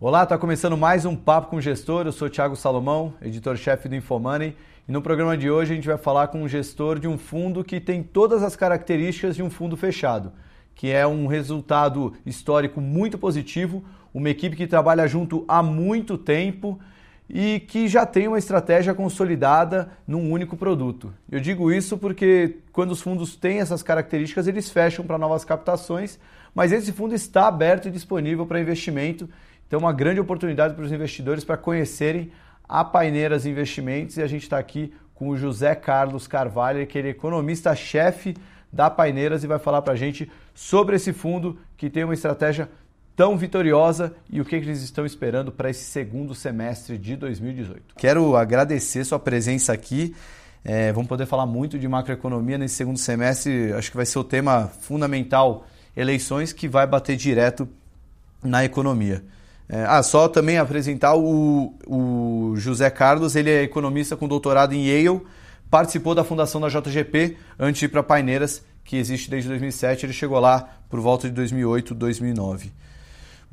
Olá, está começando mais um Papo com o Gestor. Eu sou Thiago Salomão, editor-chefe do Infomoney. E no programa de hoje a gente vai falar com um gestor de um fundo que tem todas as características de um fundo fechado, que é um resultado histórico muito positivo, uma equipe que trabalha junto há muito tempo e que já tem uma estratégia consolidada num único produto. Eu digo isso porque quando os fundos têm essas características, eles fecham para novas captações, mas esse fundo está aberto e disponível para investimento então, uma grande oportunidade para os investidores para conhecerem a Paineiras Investimentos e a gente está aqui com o José Carlos Carvalho, que é economista-chefe da Paineiras e vai falar para a gente sobre esse fundo que tem uma estratégia tão vitoriosa e o que eles estão esperando para esse segundo semestre de 2018. Quero agradecer sua presença aqui. É, vamos poder falar muito de macroeconomia nesse segundo semestre. Acho que vai ser o tema fundamental eleições que vai bater direto na economia. É, ah, só também apresentar o, o José Carlos, ele é economista com doutorado em Yale, participou da fundação da JGP antes de ir para Paineiras, que existe desde 2007, ele chegou lá por volta de 2008, 2009.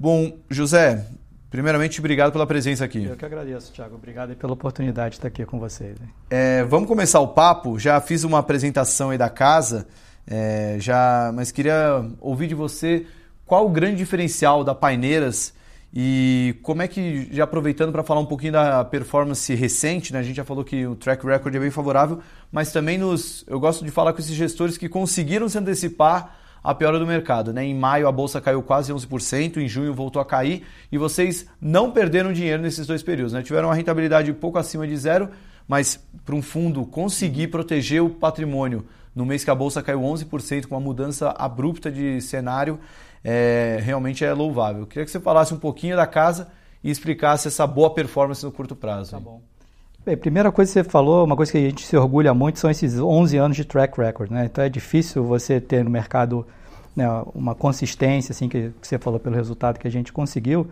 Bom, José, primeiramente, obrigado pela presença aqui. Eu que agradeço, Thiago. Obrigado pela oportunidade de estar aqui com vocês. É, vamos começar o papo. Já fiz uma apresentação aí da casa, é, já, mas queria ouvir de você qual o grande diferencial da Paineiras e como é que, já aproveitando para falar um pouquinho da performance recente, né? a gente já falou que o track record é bem favorável, mas também nos, eu gosto de falar com esses gestores que conseguiram se antecipar a piora do mercado. Né? Em maio a bolsa caiu quase 11%, em junho voltou a cair e vocês não perderam dinheiro nesses dois períodos. Né? Tiveram uma rentabilidade pouco acima de zero, mas para um fundo conseguir proteger o patrimônio no mês que a bolsa caiu 11%, com uma mudança abrupta de cenário, é, realmente é louvável. Queria que você falasse um pouquinho da casa e explicasse essa boa performance no curto prazo. Tá bom. Bem, primeira coisa que você falou, uma coisa que a gente se orgulha muito são esses 11 anos de track record, né? Então é difícil você ter no mercado né, uma consistência, assim, que, que você falou pelo resultado que a gente conseguiu.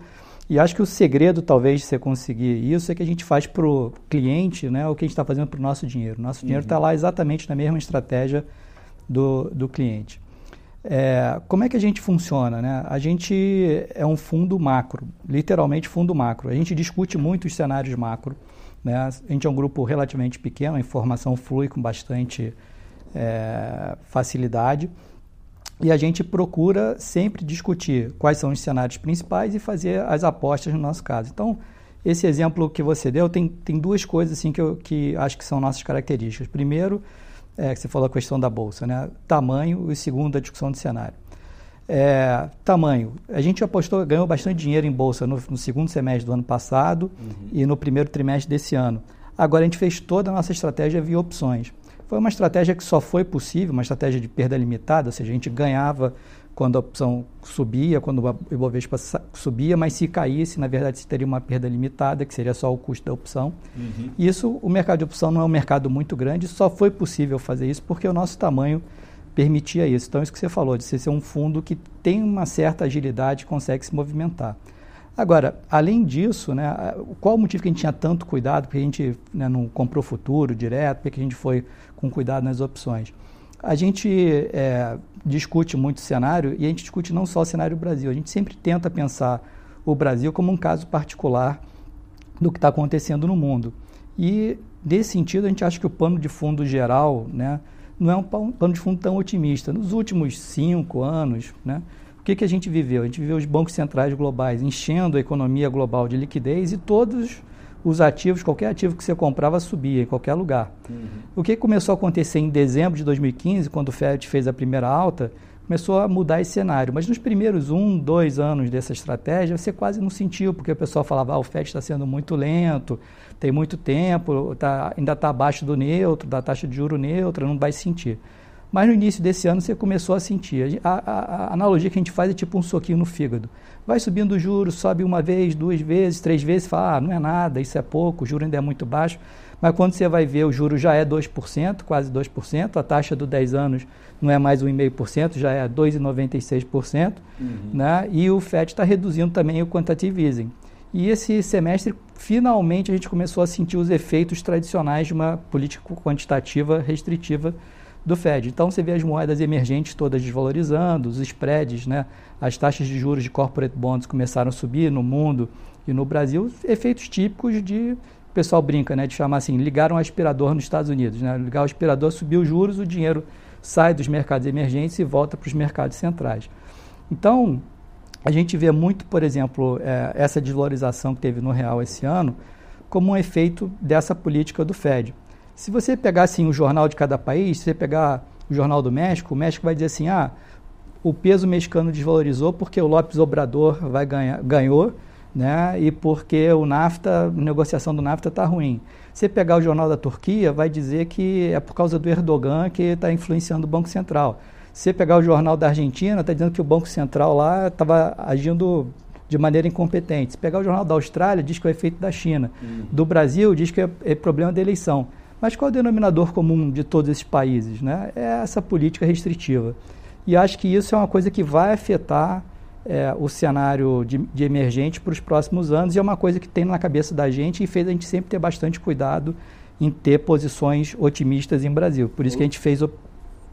E acho que o segredo, talvez, de você conseguir isso é que a gente faz para o cliente né, o que a gente está fazendo para o nosso dinheiro. Nosso dinheiro está uhum. lá exatamente na mesma estratégia do, do cliente. É, como é que a gente funciona? Né? A gente é um fundo macro, literalmente fundo macro. A gente discute muito os cenários macro. Né? A gente é um grupo relativamente pequeno, a informação flui com bastante é, facilidade. E a gente procura sempre discutir quais são os cenários principais e fazer as apostas no nosso caso. Então, esse exemplo que você deu tem, tem duas coisas assim, que, eu, que acho que são nossas características. Primeiro, é, que você falou a questão da bolsa, né? Tamanho e segundo, a discussão de cenário. É, tamanho. A gente apostou, ganhou bastante dinheiro em bolsa no, no segundo semestre do ano passado uhum. e no primeiro trimestre desse ano. Agora a gente fez toda a nossa estratégia via opções. Foi uma estratégia que só foi possível, uma estratégia de perda limitada, ou seja, a gente ganhava quando a opção subia, quando o Ibovespa subia, mas se caísse, na verdade, se teria uma perda limitada, que seria só o custo da opção. Uhum. Isso, o mercado de opção não é um mercado muito grande, só foi possível fazer isso porque o nosso tamanho permitia isso. Então, isso que você falou, de ser um fundo que tem uma certa agilidade, consegue se movimentar. Agora, além disso, né, qual o motivo que a gente tinha tanto cuidado, porque a gente né, não comprou futuro direto, porque a gente foi com cuidado nas opções? A gente é, discute muito o cenário e a gente discute não só o cenário Brasil, a gente sempre tenta pensar o Brasil como um caso particular do que está acontecendo no mundo. E, nesse sentido, a gente acha que o pano de fundo geral né, não é um pano de fundo tão otimista. Nos últimos cinco anos, né, o que, que a gente viveu? A gente viveu os bancos centrais globais enchendo a economia global de liquidez e todos os ativos, qualquer ativo que você comprava subia em qualquer lugar. Uhum. O que começou a acontecer em dezembro de 2015, quando o Fed fez a primeira alta, começou a mudar esse cenário. Mas nos primeiros um, dois anos dessa estratégia, você quase não sentiu, porque o pessoal falava, ah, o Fed está sendo muito lento, tem muito tempo, tá, ainda está abaixo do neutro, da taxa de juro neutra, não vai sentir. Mas no início desse ano você começou a sentir. A, a, a, analogia que a gente faz é tipo um soquinho no fígado. Vai subindo o juro, sobe uma vez, duas vezes, três vezes, fala, ah, não é nada, isso é pouco, o juro ainda é muito baixo. Mas quando você vai ver, o juro já é 2%, quase 2%, a taxa do 10 anos não é mais 1,5%, já é 2,96%, uhum. né? e o FED está reduzindo também o quantitative easing. E esse semestre, finalmente, a gente começou a sentir os efeitos tradicionais de uma política quantitativa restritiva do Fed. Então você vê as moedas emergentes todas desvalorizando, os spreads, né, as taxas de juros de corporate bonds começaram a subir no mundo e no Brasil, efeitos típicos de o pessoal brinca, né, de chamar assim, ligaram um aspirador nos Estados Unidos, né? Ligar o aspirador, subiu os juros, o dinheiro sai dos mercados emergentes e volta para os mercados centrais. Então, a gente vê muito, por exemplo, é, essa desvalorização que teve no real esse ano como um efeito dessa política do Fed. Se você pegar assim, o jornal de cada país, se você pegar o jornal do México, o México vai dizer assim, ah, o peso mexicano desvalorizou porque o Lopes Obrador vai ganhar, ganhou, né? E porque o NAFTA, a negociação do NAFTA está ruim. Se pegar o jornal da Turquia, vai dizer que é por causa do Erdogan que está influenciando o Banco Central. Se pegar o jornal da Argentina, está dizendo que o Banco Central lá estava agindo de maneira incompetente. Se pegar o jornal da Austrália, diz que é o efeito da China. Uhum. Do Brasil, diz que é, é problema da eleição. Mas qual é o denominador comum de todos esses países? Né? É essa política restritiva. E acho que isso é uma coisa que vai afetar é, o cenário de, de emergente para os próximos anos e é uma coisa que tem na cabeça da gente e fez a gente sempre ter bastante cuidado em ter posições otimistas em Brasil. Por isso que a gente fez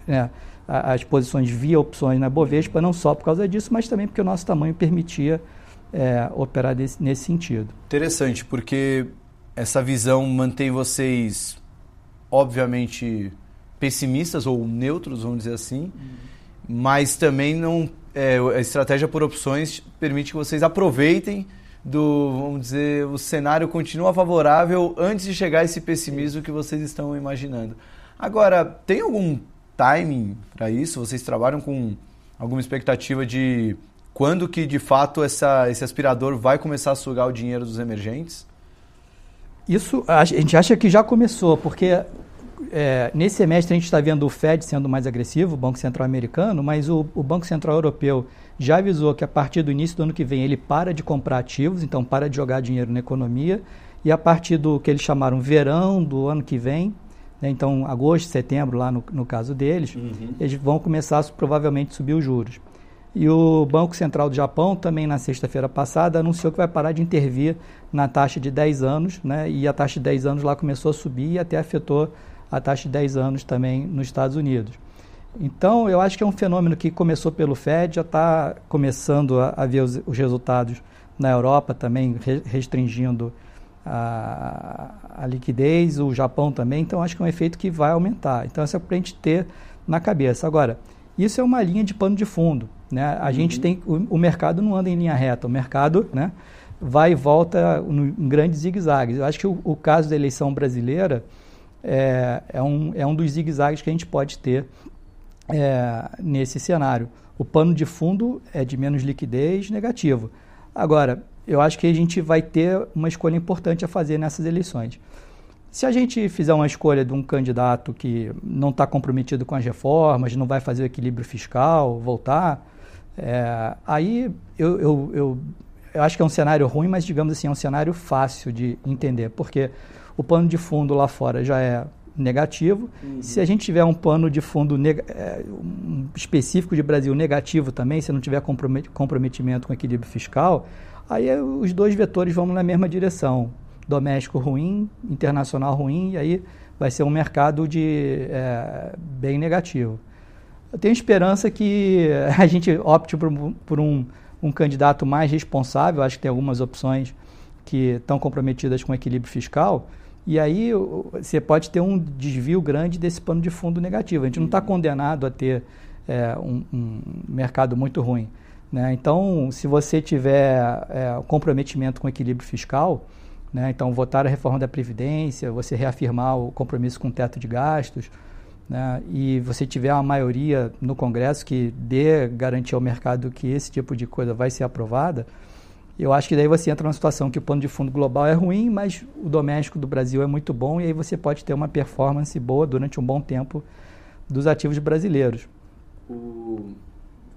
é, as posições via opções na Bovespa, não só por causa disso, mas também porque o nosso tamanho permitia é, operar desse, nesse sentido. Interessante, porque essa visão mantém vocês obviamente pessimistas ou neutros, vamos dizer assim, uhum. mas também não é, a estratégia por opções permite que vocês aproveitem do, vamos dizer, o cenário continua favorável antes de chegar esse pessimismo que vocês estão imaginando. Agora, tem algum timing para isso? Vocês trabalham com alguma expectativa de quando que de fato essa, esse aspirador vai começar a sugar o dinheiro dos emergentes? Isso a gente acha que já começou, porque é, nesse semestre a gente está vendo o Fed sendo mais agressivo, o Banco Central americano, mas o, o, Banco Central europeu já avisou que a partir do início do ano que vem ele para de comprar ativos, então para de jogar dinheiro na economia, e a partir do que eles chamaram verão do ano que vem, né, então agosto, setembro, lá no, no caso deles, uhum. eles vão começar a provavelmente subir os juros. E o Banco Central do Japão, também na sexta-feira passada, anunciou que vai parar de intervir na taxa de 10 anos, né? e a taxa de 10 anos lá começou a subir e até afetou a taxa de 10 anos também nos Estados Unidos. Então, eu acho que é um fenômeno que começou pelo Fed, já está começando a, a ver os, os, resultados na Europa também, re, restringindo a, a, liquidez, o Japão também. Então, acho que é um efeito que vai aumentar. Então, isso é para a gente ter na cabeça. Agora, isso é uma linha de pano de fundo. Né? A uhum. gente tem o, o, mercado não anda em linha reta, o mercado né, vai e volta em grandes zigue-zagues. Eu acho que o, o, caso da eleição brasileira é, é, um, é um dos zigue-zagues que a gente pode ter é, nesse cenário. O pano de fundo é de menos liquidez negativo. Agora, eu acho que a gente vai ter uma escolha importante a fazer nessas eleições. Se a gente fizer uma escolha de um candidato que não está comprometido com as reformas, não vai fazer o equilíbrio fiscal, voltar, é, aí eu, eu, eu, eu, acho que é um cenário ruim, mas digamos assim, é um cenário fácil de entender, porque o pano de fundo lá fora já é negativo. Uhum. Se a gente tiver um pano de fundo é, um específico de Brasil negativo também, se não tiver comprometimento com equilíbrio fiscal, aí é, os dois vetores vão na mesma direção. Doméstico ruim, internacional ruim, e aí vai ser um mercado de é, bem negativo. Eu tenho esperança que a gente opte por, por um, um candidato mais responsável. Acho que tem algumas opções que estão comprometidas com o equilíbrio fiscal. E aí você pode ter um desvio grande desse pano de fundo negativo. A gente não está condenado a ter é, um, um, mercado muito ruim. Né? Então, se você tiver é, comprometimento com o equilíbrio fiscal, né? então votar a reforma da Previdência, você reafirmar o compromisso com o teto de gastos, né, e você tiver uma maioria no Congresso que dê garantia ao mercado que esse tipo de coisa vai ser aprovada, eu acho que daí você entra numa situação que o plano de fundo global é ruim, mas o doméstico do Brasil é muito bom e aí você pode ter uma performance boa durante um bom tempo dos ativos brasileiros. O...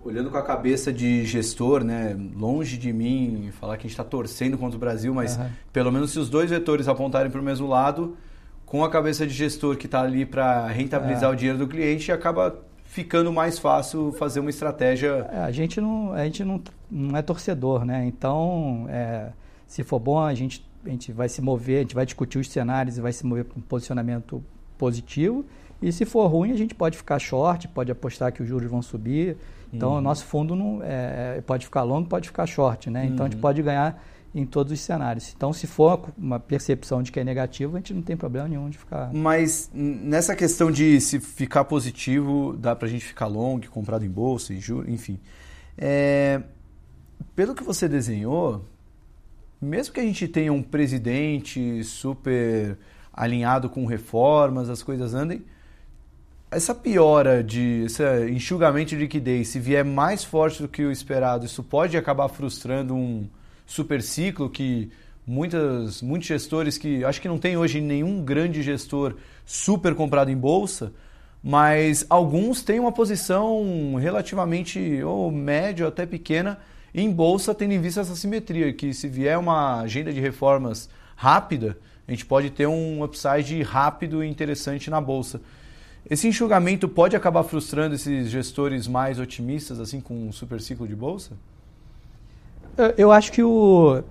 Olhando com a cabeça de gestor, né, longe de mim falar que a gente está torcendo contra o Brasil, mas uhum. pelo menos se os dois vetores apontarem para o mesmo lado, com a cabeça de gestor que está ali para rentabilizar é. o dinheiro do cliente, acaba ficando mais fácil fazer uma estratégia. É, a gente não, a gente não, não é torcedor, né? Então, é, se for bom, a gente, a gente vai se mover, a gente vai discutir os cenários e vai se mover para um posicionamento positivo. E se for ruim, a gente pode ficar short, pode apostar que os juros vão subir. Então, uhum. o nosso fundo não é, é, pode ficar longo, pode ficar short, né? Então, uhum. a gente uhum. pode ganhar em todos os cenários. Então, se for uma percepção de que é negativo, a gente não tem problema nenhum de ficar. Mas nessa questão de se ficar positivo, dá para a gente ficar long, comprado em bolsa, em juros, enfim. É, pelo que você desenhou, mesmo que a gente tenha um presidente super alinhado com reformas, as coisas andem, essa piora de esse enxugamento de liquidez, se vier mais forte do que o esperado, isso pode acabar frustrando um super ciclo que muitas, muitos gestores que acho que não tem hoje nenhum grande gestor super comprado em bolsa, mas alguns têm uma posição relativamente ou média ou até pequena em bolsa, tendo em vista essa simetria, que se vier uma agenda de reformas rápida, a gente pode ter um upside rápido e interessante na bolsa. Esse enxugamento pode acabar frustrando esses gestores mais otimistas, assim, com um super ciclo de bolsa? Eu acho que o,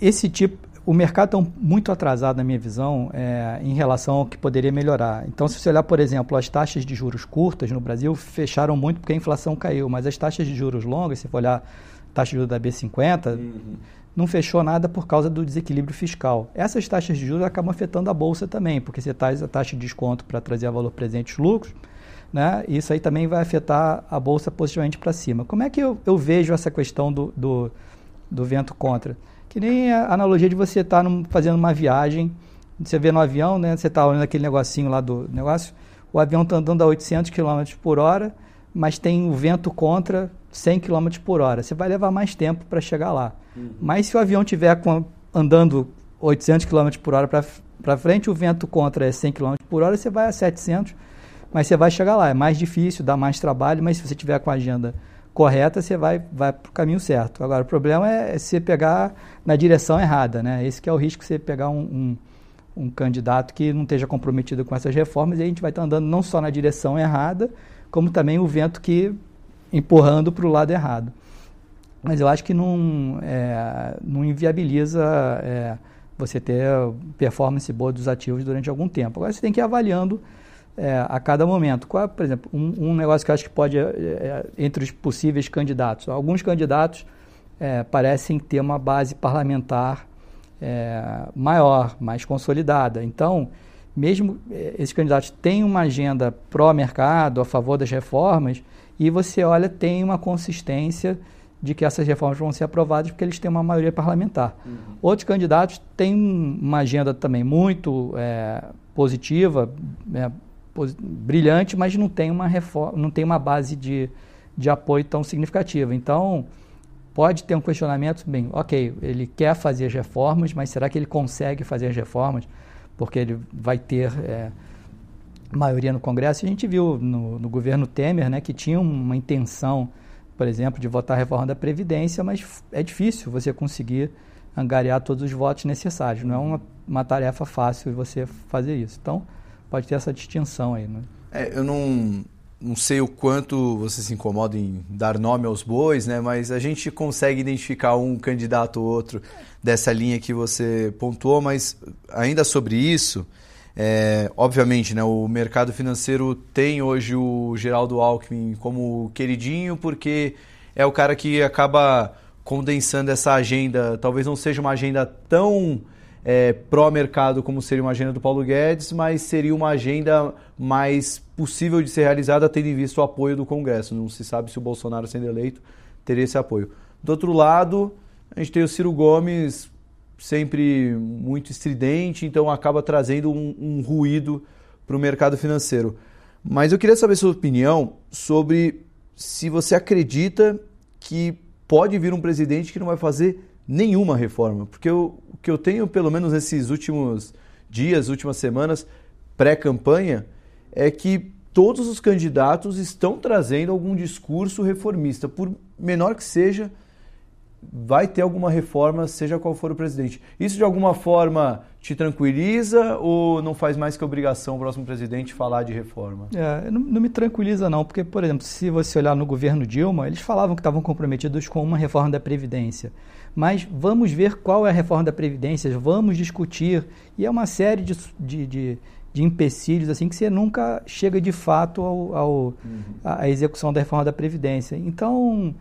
esse tipo, o mercado está muito atrasado, na minha visão, é, em relação ao que poderia melhorar. Então, se você olhar, por exemplo, as taxas de juros curtas no Brasil fecharam muito porque a inflação caiu, mas as taxas de juros longas, se for olhar a taxa de juros da B50, uhum. não fechou nada por causa do desequilíbrio fiscal. Essas taxas de juros acabam afetando a Bolsa também, porque você traz a taxa de desconto para trazer a valor presente os lucros, né? isso aí também vai afetar a Bolsa positivamente para cima. Como é que eu, eu vejo essa questão do, do do vento contra. Que nem a analogia de você estar tá fazendo uma viagem, você vê no avião, né, você está olhando aquele negocinho lá do negócio, o avião está andando a 800 km por hora, mas tem o vento contra 100 km por hora. Você vai levar mais tempo para chegar lá. Uhum. Mas se o avião estiver andando 800 km por hora para frente, o vento contra é 100 km por hora, você vai a 700, mas você vai chegar lá. É mais difícil, dá mais trabalho, mas se você tiver com a agenda correta, você vai, vai para o caminho certo. Agora, o problema é você pegar na direção errada, né? Esse que é o risco você pegar um, um, um, candidato que não esteja comprometido com essas reformas e a gente vai estar andando não só na direção errada, como também o vento que empurrando para o lado errado. Mas eu acho que não, é, não inviabiliza é, você ter performance boa dos ativos durante algum tempo. Agora você tem que ir avaliando é, a cada momento. Qual, por exemplo, um, um, negócio que eu acho que pode, é, é, entre os possíveis candidatos, alguns candidatos é, parecem ter uma base parlamentar é, maior, mais consolidada. Então, mesmo é, esses candidatos têm uma agenda pró-mercado, a favor das reformas, e você olha, tem uma consistência de que essas reformas vão ser aprovadas porque eles têm uma maioria parlamentar. Uhum. Outros candidatos têm uma agenda também muito é, positiva, é, brilhante, mas não tem uma reforma, não tem uma base de, de apoio tão significativa. Então, pode ter um questionamento, bem, ok, ele quer fazer as reformas, mas será que ele consegue fazer as reformas? Porque ele vai ter é, maioria no Congresso. A gente viu no, no, governo Temer né, que tinha uma intenção, por exemplo, de votar a reforma da Previdência, mas é difícil você conseguir angariar todos os votos necessários. Não é uma, uma tarefa fácil você fazer isso. Então, pode ter essa distinção aí. Né? É, eu não, não sei o quanto você se incomoda em dar nome aos bois, né? mas a gente consegue identificar um candidato ou outro dessa linha que você pontuou, mas ainda sobre isso, é, obviamente, né, o mercado financeiro tem hoje o Geraldo Alckmin como queridinho, porque é o cara que acaba condensando essa agenda. Talvez não seja uma agenda tão é, pró-mercado como seria uma agenda do Paulo Guedes, mas seria uma agenda mais possível de ser realizada tendo em vista o apoio do Congresso. Não se sabe se o Bolsonaro sendo eleito teria esse apoio. Do outro lado, a gente tem o Ciro Gomes sempre muito estridente, então acaba trazendo um, um ruído para o mercado financeiro. Mas eu queria saber sua opinião sobre se você acredita que pode vir um presidente que não vai fazer nenhuma reforma, porque eu, o que eu tenho, pelo menos nesses últimos dias, últimas semanas, pré-campanha, é que todos os candidatos estão trazendo algum discurso reformista, por menor que seja, vai ter alguma reforma, seja qual for o presidente. Isso de alguma forma te tranquiliza ou não faz mais que obrigação o próximo presidente falar de reforma? É, não, não, me tranquiliza não, porque, por exemplo, se você olhar no governo Dilma, eles falavam que estavam comprometidos com uma reforma da Previdência mas vamos ver qual é a reforma da Previdência, vamos discutir. E é uma série de, de, de, de empecilhos assim que você nunca chega de fato ao, ao uhum. à execução da reforma da Previdência. Então,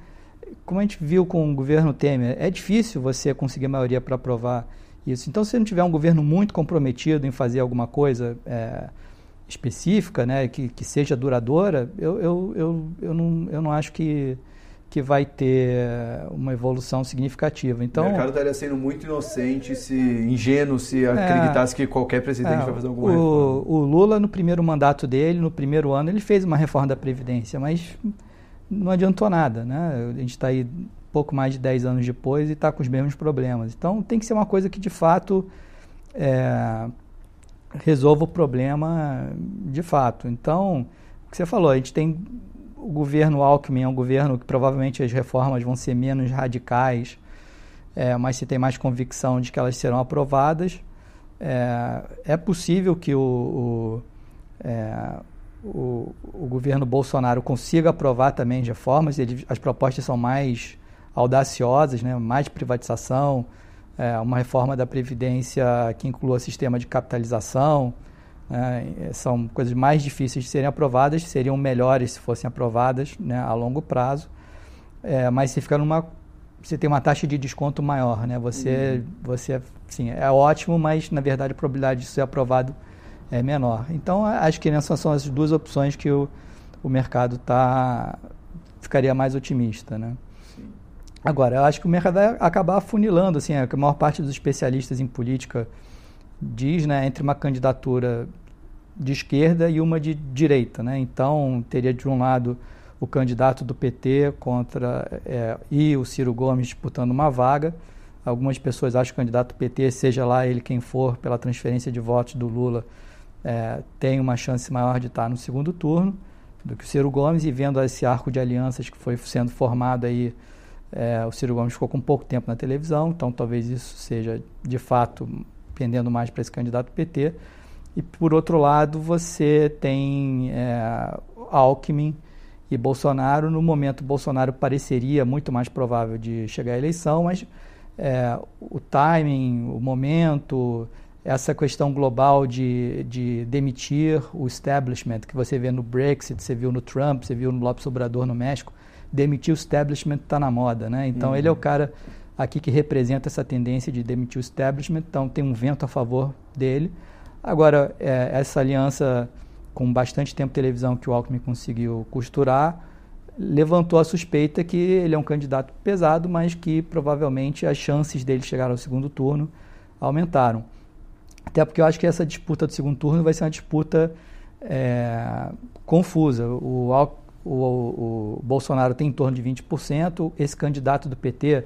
como a gente viu com o governo Temer, é difícil você conseguir maioria para aprovar isso. Então, se não tiver um governo muito comprometido em fazer alguma coisa é, específica, né, que, que seja duradoura, eu, eu, eu, eu, não, eu não acho que que vai ter uma evolução significativa. Então, o mercado estaria sendo muito inocente, se ingênuo, se é, acreditasse que qualquer presidente é, vai fazer alguma o, reforma. O Lula, no primeiro mandato dele, no primeiro ano, ele fez uma reforma da Previdência, mas não adiantou nada. Né? A gente está aí pouco mais de 10 anos depois e está com os mesmos problemas. Então, tem que ser uma coisa que, de fato, é, resolva o problema de fato. Então, o que você falou, a gente tem o governo Alckmin é um governo que provavelmente as reformas vão ser menos radicais, é, mas se tem mais convicção de que elas serão aprovadas. É, é possível que o, o, é, o, o, governo Bolsonaro consiga aprovar também as reformas. Ele, as propostas são mais audaciosas, né? mais privatização, é, uma reforma da Previdência que inclua sistema de capitalização, né, são coisas mais difíceis de serem aprovadas, seriam melhores se fossem aprovadas né, a longo prazo, é, mas se fica numa você tem uma taxa de desconto maior, né? Você, uhum. você, sim, é ótimo, mas na verdade a probabilidade de ser aprovado é menor. Então acho que essas são as duas opções que o, o mercado tá ficaria mais otimista, né? Sim. Agora, eu acho que o mercado vai acabar afunilando, assim, a maior parte dos especialistas em política diz, né, entre uma candidatura de esquerda e uma de direita, né? Então teria de um lado o candidato do PT contra é, e o Ciro Gomes disputando uma vaga. Algumas pessoas acham que o candidato do PT, seja lá ele quem for, pela transferência de votos do Lula, é, tem uma chance maior de estar no segundo turno do que o Ciro Gomes. E vendo esse arco de alianças que foi sendo formado aí, é, o Ciro Gomes ficou com pouco tempo na televisão, então talvez isso seja de fato pendendo mais para esse candidato PT. E, por outro lado, você tem é, Alckmin e Bolsonaro. No momento, Bolsonaro pareceria muito mais provável de chegar à eleição, mas é, o timing, o momento, essa questão global de, de demitir o establishment, que você vê no Brexit, você viu no Trump, você viu no Lopes Obrador no México, demitir o establishment está na moda, né? Então, uhum. ele é o cara aqui que representa essa tendência de demitir o establishment, então tem um vento a favor dele. Agora, é, essa aliança com bastante tempo de televisão que o Alckmin conseguiu costurar, levantou a suspeita que ele é um candidato pesado, mas que provavelmente as chances dele chegar ao segundo turno aumentaram. Até porque eu acho que essa disputa do segundo turno vai ser uma disputa é, confusa. O, o, o, Bolsonaro tem em torno de 20%, esse candidato do PT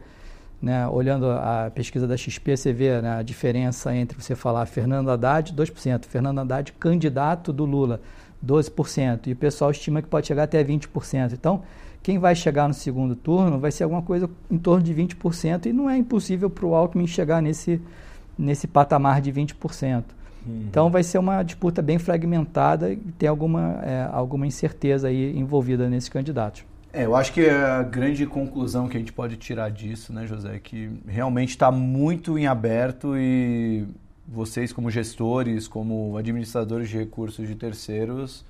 né, olhando a pesquisa da XP, você vê né, a diferença entre você falar Fernando Haddad, 2%, Fernando Haddad, candidato do Lula, 12%, e o pessoal estima que pode chegar até 20%. Então, quem vai chegar no segundo turno vai ser alguma coisa em torno de 20%, e não é impossível para o Alckmin chegar nesse, nesse patamar de 20%. Uhum. Então, vai ser uma disputa bem fragmentada e tem alguma, é, alguma incerteza aí envolvida nesses candidatos. É, eu acho que a grande conclusão que a gente pode tirar disso, né, José, é que realmente está muito em aberto e vocês, como gestores, como administradores de recursos de terceiros,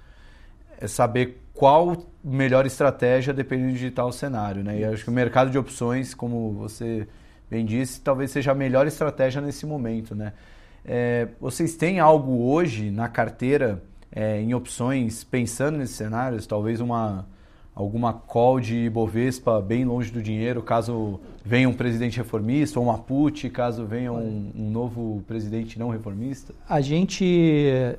é saber qual melhor estratégia dependendo de tal cenário, né? E acho que o mercado de opções, como você bem disse, talvez seja a melhor estratégia nesse momento, né? É, vocês têm algo hoje na carteira é, em opções pensando nesses cenários? Talvez uma alguma call de Ibovespa bem longe do dinheiro, caso venha um presidente reformista, ou uma put, caso venha um, um novo presidente não reformista? A gente,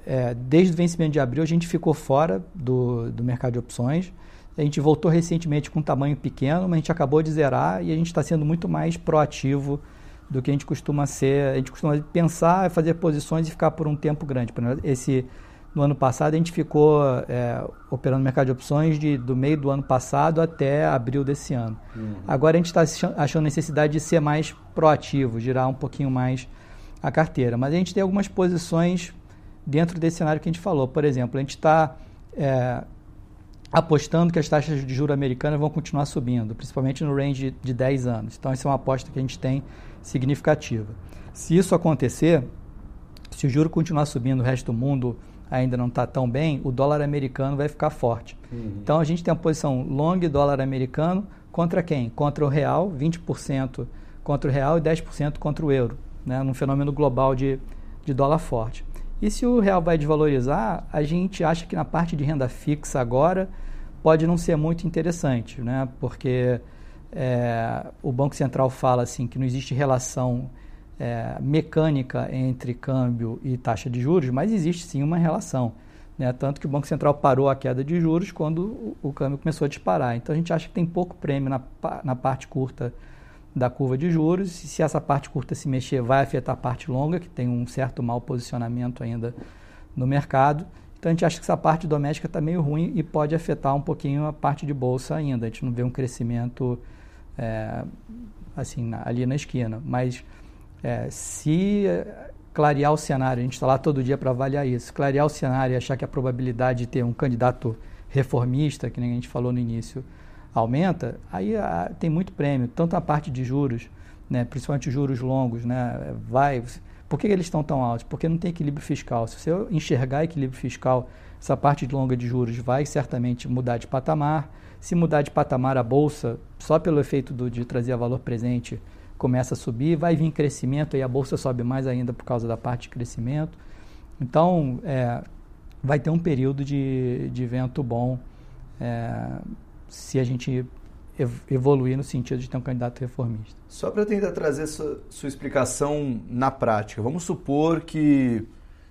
é, desde o vencimento de abril, a gente ficou fora do, do mercado de opções. A gente voltou recentemente com um tamanho pequeno, mas a gente acabou de zerar e a gente está sendo muito mais proativo do que a gente costuma ser. A gente costuma pensar, fazer posições e ficar por um tempo grande. Esse no ano passado, a gente ficou é, operando no mercado de opções de, do meio do ano passado até abril desse ano. Uhum. Agora a gente está achando necessidade de ser mais proativo, girar um pouquinho mais a carteira. Mas a gente tem algumas posições dentro desse cenário que a gente falou. Por exemplo, a gente está é, apostando que as taxas de juros americanas vão continuar subindo, principalmente no range de, de 10 anos. Então, essa é uma aposta que a gente tem significativa. Se isso acontecer, se o juro continuar subindo, o resto do mundo ainda não está tão bem, o dólar americano vai ficar forte. Uhum. Então a gente tem a posição long dólar americano contra quem? Contra o real, 20% contra o real e 10% contra o euro, né, num fenômeno global de, de dólar forte. E se o real vai desvalorizar, a gente acha que na parte de renda fixa agora pode não ser muito interessante, né, porque é, o Banco Central fala assim que não existe relação é, mecânica entre câmbio e taxa de juros, mas existe sim uma relação. Né? Tanto que o Banco Central parou a queda de juros quando o, o câmbio começou a disparar. Então a gente acha que tem pouco prêmio na, na parte curta da curva de juros. E se essa parte curta se mexer, vai afetar a parte longa, que tem um certo mau posicionamento ainda no mercado. Então a gente acha que essa parte doméstica está meio ruim e pode afetar um pouquinho a parte de bolsa ainda. A gente não vê um crescimento é, assim ali na esquina. Mas é, se clarear o cenário, a gente está lá todo dia para avaliar isso, clarear o cenário e achar que a probabilidade de ter um candidato reformista, que nem a gente falou no início, aumenta, aí a, ah, tem muito prêmio, tanto a parte de juros, né, principalmente juros longos, né, vai. Por que eles estão tão altos? Porque não tem equilíbrio fiscal. Se você enxergar equilíbrio fiscal, essa parte longa de juros vai certamente mudar de patamar. Se mudar de patamar a bolsa, só pelo efeito do, de trazer valor presente, começa a subir, vai vir crescimento e a bolsa sobe mais ainda por causa da parte de crescimento. Então, é, vai ter um período de, de vento bom é, se a gente evoluir no sentido de ter um candidato reformista. Só para tentar trazer sua, sua, explicação na prática, vamos supor que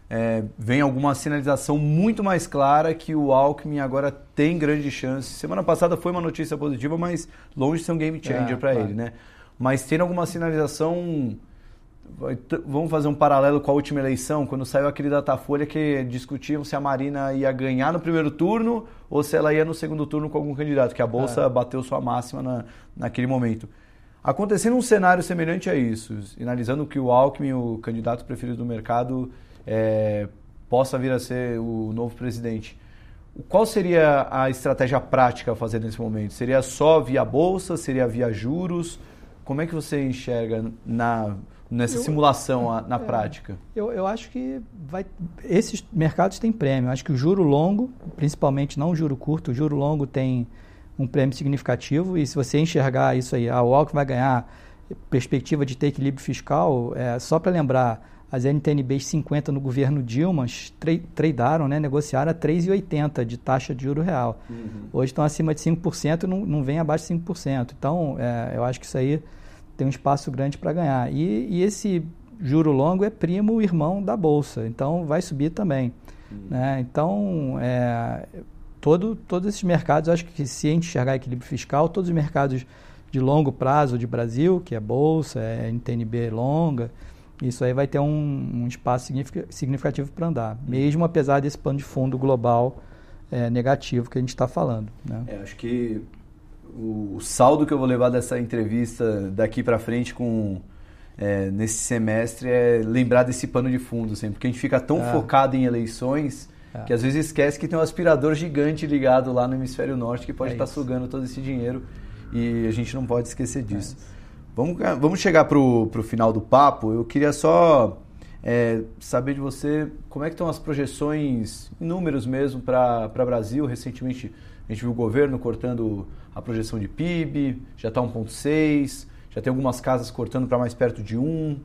é, vem alguma sinalização muito mais clara que o Alckmin agora tem grande chance. Semana passada foi uma notícia positiva, mas longe de ser um game changer é, para claro. ele, né? Mas tendo alguma sinalização. Vamos fazer um paralelo com a última eleição, quando saiu aquele Datafolha que discutiam se a Marina ia ganhar no primeiro turno ou se ela ia no segundo turno com algum candidato, que a Bolsa é. bateu sua máxima na, naquele momento. Acontecendo um cenário semelhante a isso, sinalizando que o Alckmin, o candidato preferido do mercado, é, possa vir a ser o novo presidente. Qual seria a estratégia prática a fazer nesse momento? Seria só via bolsa? Seria via juros? Como é que você enxerga na, nessa eu, simulação na é, prática? Eu, eu acho que vai, esses mercados têm prêmio. Eu acho que o juro longo, principalmente não o juro curto, o juro longo tem um prêmio significativo e se você enxergar isso aí, ah, o Alckmin vai ganhar perspectiva de ter equilíbrio fiscal, é, só para lembrar, as NTNBs 50 no governo Dilma tradearam, né, negociaram a 3,80 de taxa de juro real. Uhum. Hoje estão acima de 5% e não, não vem abaixo de 5%. Então, é, eu acho que isso aí tem um espaço grande para ganhar. E, e, esse juro longo é primo irmão da bolsa, então vai subir também. Uhum. Né? Então, é, todo, todos esses mercados, acho que se a gente enxergar equilíbrio fiscal, todos os mercados de longo prazo de Brasil, que é bolsa, é NTNB longa, isso aí vai ter um, um espaço significativo para andar, uhum. mesmo apesar desse plano de fundo global é, negativo que a gente está falando. Né? É, acho que o saldo que eu vou levar dessa entrevista daqui para frente com é, nesse semestre é lembrar desse pano de fundo, sempre, porque a gente fica tão é. focado em eleições é. que às vezes esquece que tem um aspirador gigante ligado lá no hemisfério norte que pode estar é tá sugando todo esse dinheiro e a gente não pode esquecer disso. Vamos, vamos chegar para o final do papo. Eu queria só é, saber de você como é que estão as projeções números mesmo para o Brasil. Recentemente a gente viu o governo cortando a projeção de PIB, já está 1,6, já tem algumas casas cortando para mais perto de 1.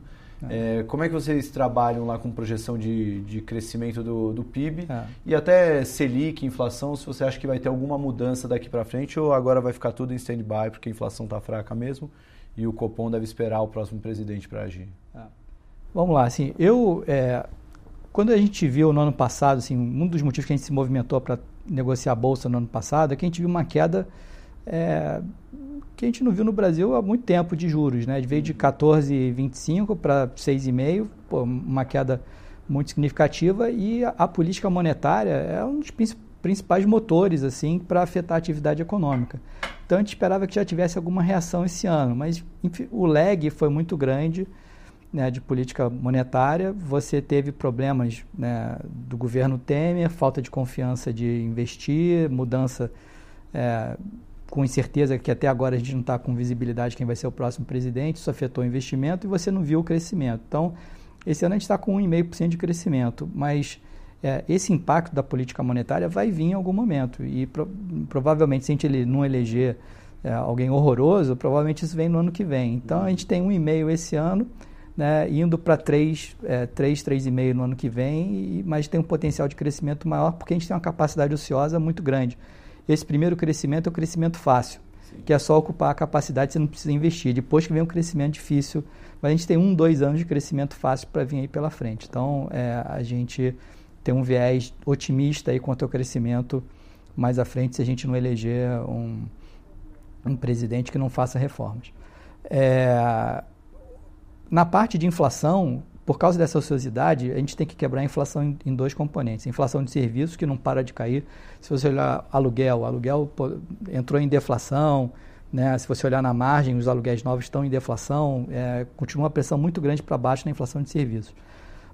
É. É, como é que vocês trabalham lá com projeção de, de crescimento do, do PIB é. e até Selic, inflação, se você acha que vai ter alguma mudança daqui para frente ou agora vai ficar tudo em stand-by porque a inflação está fraca mesmo e o Copom deve esperar o próximo presidente para agir? Vamos lá, assim, eu é, quando a gente viu no ano passado, assim, um dos motivos que a gente se movimentou para negociar a bolsa no ano passado é que a gente viu uma queda é, que a gente não viu no Brasil há muito tempo de juros, né? Veio de 14,25 para 6,5, uma queda muito significativa e a, a, política monetária é um dos principais motores assim para afetar a atividade econômica. Então a gente esperava que já tivesse alguma reação esse ano, mas enfim, o lag foi muito grande né, de política monetária, você teve problemas né, do governo Temer, falta de confiança de investir, mudança é, com incerteza que até agora a gente não está com visibilidade de quem vai ser o próximo presidente, isso afetou o investimento e você não viu o crescimento. Então, esse ano a gente está com 1,5% de crescimento, mas é, esse impacto da política monetária vai vir em algum momento. E pro, provavelmente, se a gente não eleger é, alguém horroroso, provavelmente isso vem no ano que vem. Então, a gente tem um e meio esse ano, né, indo para 3, é, 3, 3,5 no ano que vem, mas tem um potencial de crescimento maior porque a gente tem uma capacidade ociosa muito grande. Esse primeiro crescimento é o crescimento fácil, Sim. que é só ocupar a capacidade, você não precisa investir. Depois que vem o crescimento difícil, mas a gente tem um, dois anos de crescimento fácil para vir aí pela frente. Então, é, a gente tem um viés otimista aí quanto ao crescimento mais à frente se a gente não eleger um, um presidente que não faça reformas. É, na parte de inflação, por causa dessa ociosidade, a gente tem que quebrar a inflação em, dois componentes. Inflação de serviços, que não para de cair. Se você olhar aluguel, aluguel entrou em deflação. Né? Se você olhar na margem, os aluguéis novos estão em deflação. É, continua uma pressão muito grande para baixo na inflação de serviços.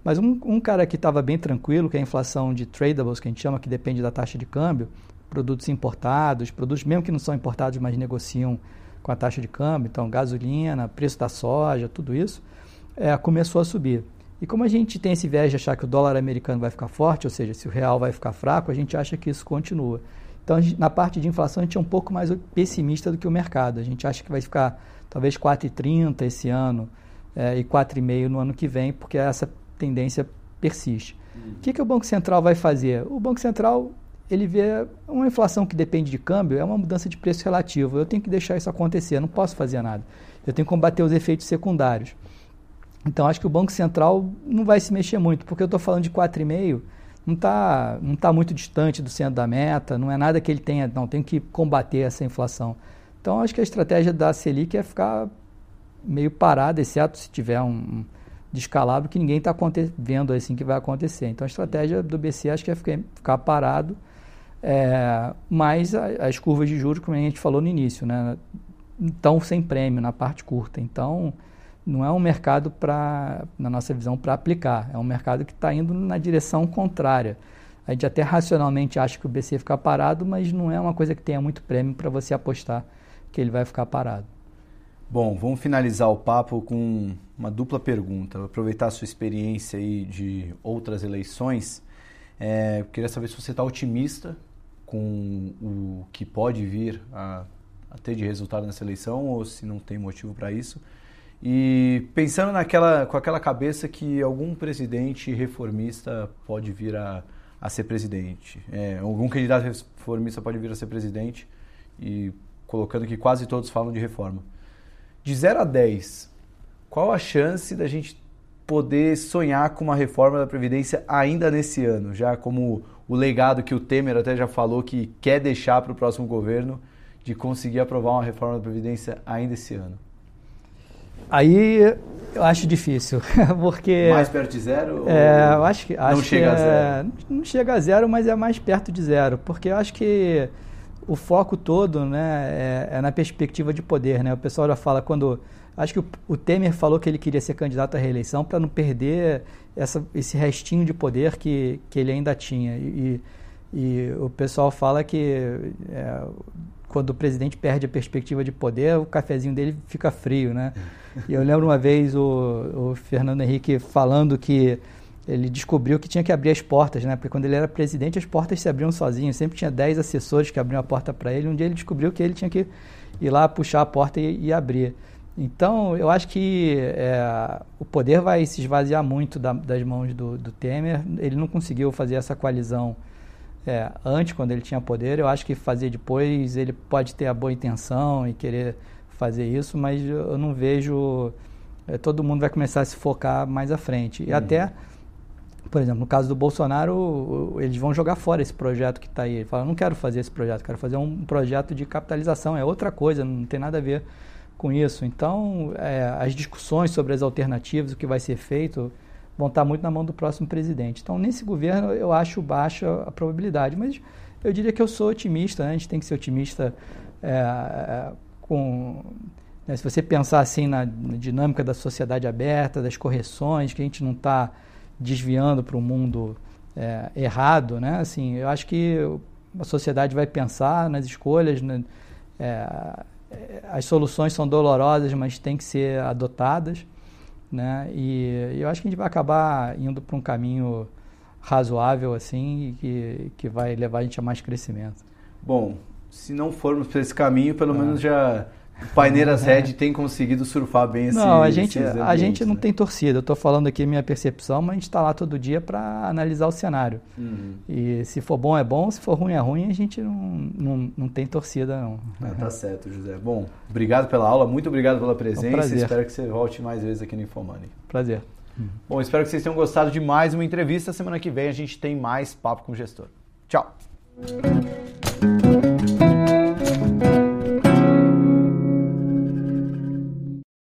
Mas um, um cara que estava bem tranquilo, que é a inflação de tradables, que a gente chama, que depende da taxa de câmbio, produtos importados, produtos mesmo que não são importados, mas negociam com a taxa de câmbio, então gasolina, preço da soja, tudo isso, é, começou a subir. E como a gente tem esse viés de achar que o dólar americano vai ficar forte, ou seja, se o real vai ficar fraco, a gente acha que isso continua. Então, gente, na parte de inflação, a gente é um pouco mais pessimista do que o mercado. A gente acha que vai ficar talvez 4,30 esse ano é, e 4,5 no ano que vem, porque essa tendência persiste. O que, que o Banco Central vai fazer? O Banco Central ele vê uma inflação que depende de câmbio, é uma mudança de preço relativo. Eu tenho que deixar isso acontecer, eu não posso fazer nada. Eu tenho que combater os efeitos secundários. Então, acho que o Banco Central não vai se mexer muito, porque eu estou falando de 4,5, não está não tá muito distante do centro da meta, não é nada que ele tenha, não, tem que combater essa inflação. Então, acho que a estratégia da Selic é ficar meio parada, exceto se tiver um, descalabro que ninguém está vendo assim que vai acontecer. Então, a estratégia do BC acho que é ficar, parado, é, mas as curvas de juros, como a gente falou no início, né, estão sem prêmio na parte curta. Então, não é um mercado para, na nossa visão, para aplicar. É um mercado que está indo na direção contrária. A gente até racionalmente acha que o BC ficar parado, mas não é uma coisa que tenha muito prêmio para você apostar que ele vai ficar parado. Bom, vamos finalizar o papo com uma dupla pergunta. Vou aproveitar a sua experiência aí de outras eleições. É, queria saber se você está otimista com o que pode vir a, a, ter de resultado nessa eleição ou se não tem motivo para isso. E pensando naquela, com aquela cabeça que algum presidente reformista pode vir a, a ser presidente, é, algum candidato reformista pode vir a ser presidente e colocando que quase todos falam de reforma. De 0 a 10, qual a chance da gente poder sonhar com uma reforma da Previdência ainda nesse ano? Já como o legado que o Temer até já falou que quer deixar para o próximo governo de conseguir aprovar uma reforma da Previdência ainda esse ano? Aí eu acho difícil, porque... Mais perto de zero? É, eu acho que... Acho não chega que a zero? É, não chega a zero, mas é mais perto de zero, porque eu acho que o foco todo né, é, é, na perspectiva de poder. Né? O pessoal já fala quando. Acho que o, o Temer falou que ele queria ser candidato à reeleição para não perder essa, esse restinho de poder que, que ele ainda tinha. E, e o pessoal fala que é, quando o presidente perde a perspectiva de poder, o cafezinho dele fica frio. Né? E eu lembro uma vez o, o Fernando Henrique falando que ele descobriu que tinha que abrir as portas, né? Porque quando ele era presidente, as portas se abriam sozinhos. Sempre tinha 10 assessores que abriam a porta para ele. Um dia ele descobriu que ele tinha que ir lá puxar a porta e, e abrir. Então, eu acho que é, o poder vai se esvaziar muito da, das mãos do, do, Temer. Ele não conseguiu fazer essa coalizão é, antes, quando ele tinha poder. Eu acho que fazer depois, ele pode ter a boa intenção e querer fazer isso, mas eu não vejo. É, todo mundo vai começar a se focar mais à frente. E uhum. até por exemplo, no caso do Bolsonaro, eles vão jogar fora esse projeto que está aí. Ele fala, não quero fazer esse projeto, quero fazer um projeto de capitalização, é outra coisa, não tem nada a ver com isso. Então, é, as discussões sobre as alternativas, o que vai ser feito, vão estar muito na mão do próximo presidente. Então, nesse governo, eu acho baixa a probabilidade, mas eu diria que eu sou otimista, né? a gente tem que ser otimista é, com... Né? se você pensar assim na, na dinâmica da sociedade aberta, das correções, que a gente não está desviando para um mundo é, errado, né? Assim, eu acho que a sociedade vai pensar nas escolhas, né? é, as soluções são dolorosas, mas têm que ser adotadas, né? E eu acho que a gente vai acabar indo para um caminho razoável assim e que, que vai levar a gente a mais crescimento. Bom, se não formos por esse caminho, pelo ah. menos já Paineiras Red tem conseguido surfar bem esse Não, a gente, a gente não né? tem torcida. Eu estou falando aqui minha percepção, mas a gente está lá todo dia para analisar o cenário. Uhum. E se for bom é bom, se for ruim é ruim, a gente não, não, não tem torcida não. Ah, tá certo, José. Bom, obrigado pela aula, muito obrigado pela presença. É um espero que você volte mais vezes aqui no Infomoney. Prazer. Uhum. Bom, espero que vocês tenham gostado de mais uma entrevista. Semana que vem a gente tem mais papo com o gestor. Tchau.